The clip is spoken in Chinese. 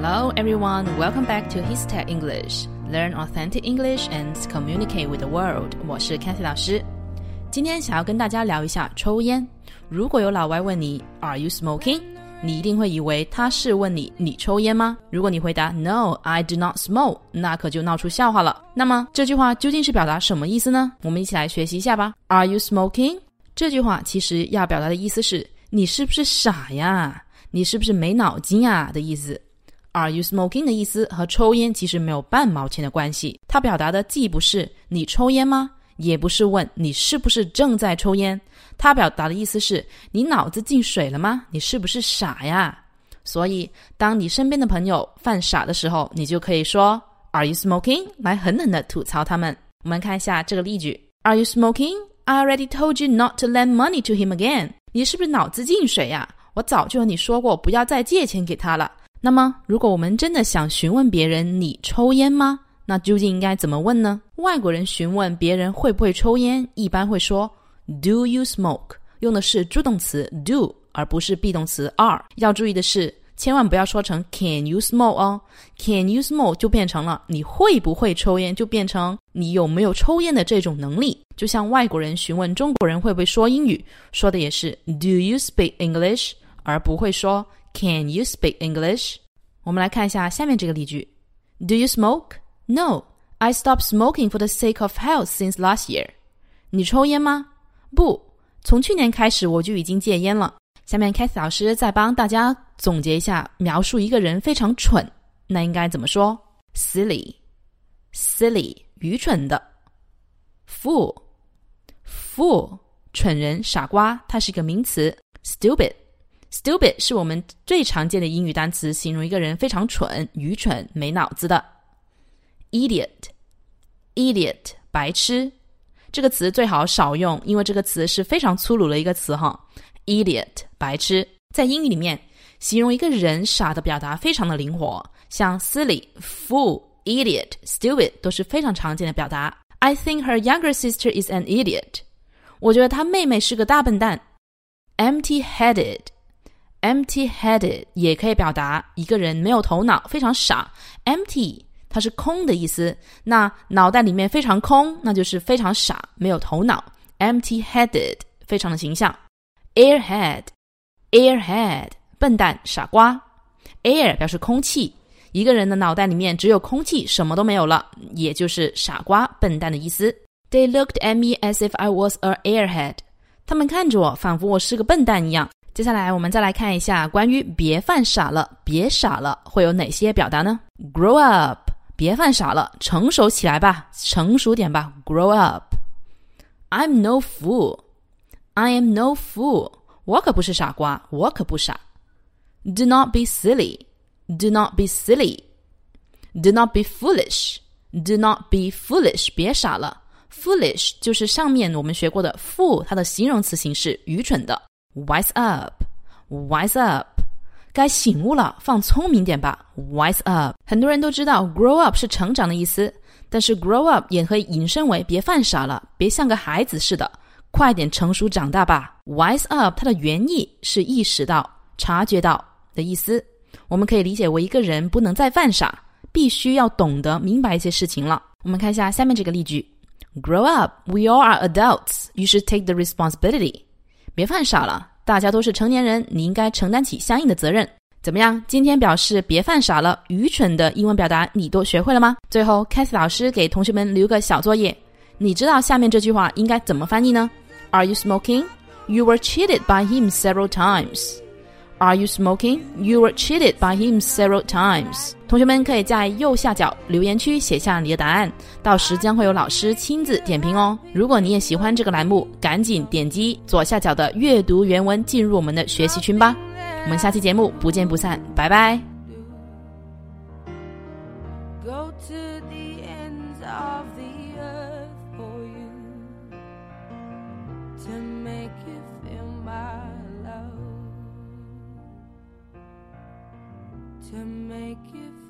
Hello, everyone. Welcome back to His Tech English. Learn authentic English and communicate with the world. 我是 Kathy 老师。今天想要跟大家聊一下抽烟。如果有老外问你 “Are you smoking？” 你一定会以为他是问你你抽烟吗？如果你回答 “No, I do not smoke”，那可就闹出笑话了。那么这句话究竟是表达什么意思呢？我们一起来学习一下吧。Are you smoking？这句话其实要表达的意思是你是不是傻呀？你是不是没脑筋啊？的意思。Are you smoking 的意思和抽烟其实没有半毛钱的关系。它表达的既不是你抽烟吗，也不是问你是不是正在抽烟。它表达的意思是你脑子进水了吗？你是不是傻呀？所以，当你身边的朋友犯傻的时候，你就可以说 Are you smoking？来狠狠的吐槽他们。我们看一下这个例句：Are you smoking? I already told you not to lend money to him again。你是不是脑子进水呀？我早就和你说过，不要再借钱给他了。那么，如果我们真的想询问别人你抽烟吗？那究竟应该怎么问呢？外国人询问别人会不会抽烟，一般会说 Do you smoke？用的是助动词 do，而不是 be 动词 are。要注意的是，千万不要说成 Can you smoke？哦，Can you smoke 就变成了你会不会抽烟，就变成你有没有抽烟的这种能力。就像外国人询问中国人会不会说英语，说的也是 Do you speak English？而不会说。Can you speak English？我们来看一下下面这个例句：Do you smoke? No, I stopped smoking for the sake of health since last year. 你抽烟吗？不，从去年开始我就已经戒烟了。下面 Kathy 老师再帮大家总结一下，描述一个人非常蠢，那应该怎么说？Silly, silly，愚蠢的；fool, fool，蠢人、傻瓜，它是一个名词；stupid。Stupid 是我们最常见的英语单词，形容一个人非常蠢、愚蠢、没脑子的。Idiot，idiot，白痴，这个词最好少用，因为这个词是非常粗鲁的一个词哈。Idiot，白痴，在英语里面形容一个人傻的表达非常的灵活，像 silly、fool、idiot、stupid 都是非常常见的表达。I think her younger sister is an idiot。我觉得她妹妹是个大笨蛋。Empty-headed。Empty-headed 也可以表达一个人没有头脑，非常傻。Empty 它是空的意思，那脑袋里面非常空，那就是非常傻，没有头脑。Empty-headed 非常的形象。Airhead，airhead 笨蛋、傻瓜。Air 表示空气，一个人的脑袋里面只有空气，什么都没有了，也就是傻瓜、笨蛋的意思。They looked at me as if I was a airhead。他们看着我，仿佛我是个笨蛋一样。接下来，我们再来看一下关于“别犯傻了”“别傻了”会有哪些表达呢？Grow up，别犯傻了，成熟起来吧，成熟点吧。Grow up，I'm no fool，I am no fool，我可不是傻瓜，我可不傻。Do not be silly，Do not be silly，Do not be foolish，Do not be foolish，别傻了。Foolish 就是上面我们学过的 fool，它的形容词形式，愚蠢的。 Wise up, wise up，该醒悟了，放聪明点吧。Wise up，很多人都知道 grow up 是成长的意思，但是 grow up 也可以引申为别犯傻了，别像个孩子似的，快点成熟长大吧。Wise up，它的原意是意识到、察觉到的意思，我们可以理解为一个人不能再犯傻，必须要懂得明白一些事情了。我们看一下下面这个例句：Grow up, we all are adults. You should take the responsibility. 别犯傻了，大家都是成年人，你应该承担起相应的责任。怎么样？今天表示别犯傻了，愚蠢的英文表达你都学会了吗？最后，Cathy 老师给同学们留个小作业，你知道下面这句话应该怎么翻译呢？Are you smoking? You were cheated by him several times. Are you smoking? You were cheated by him several times. 同学们可以在右下角留言区写下你的答案，到时将会有老师亲自点评哦。如果你也喜欢这个栏目，赶紧点击左下角的阅读原文进入我们的学习群吧。我们下期节目不见不散，拜拜。To make it to make you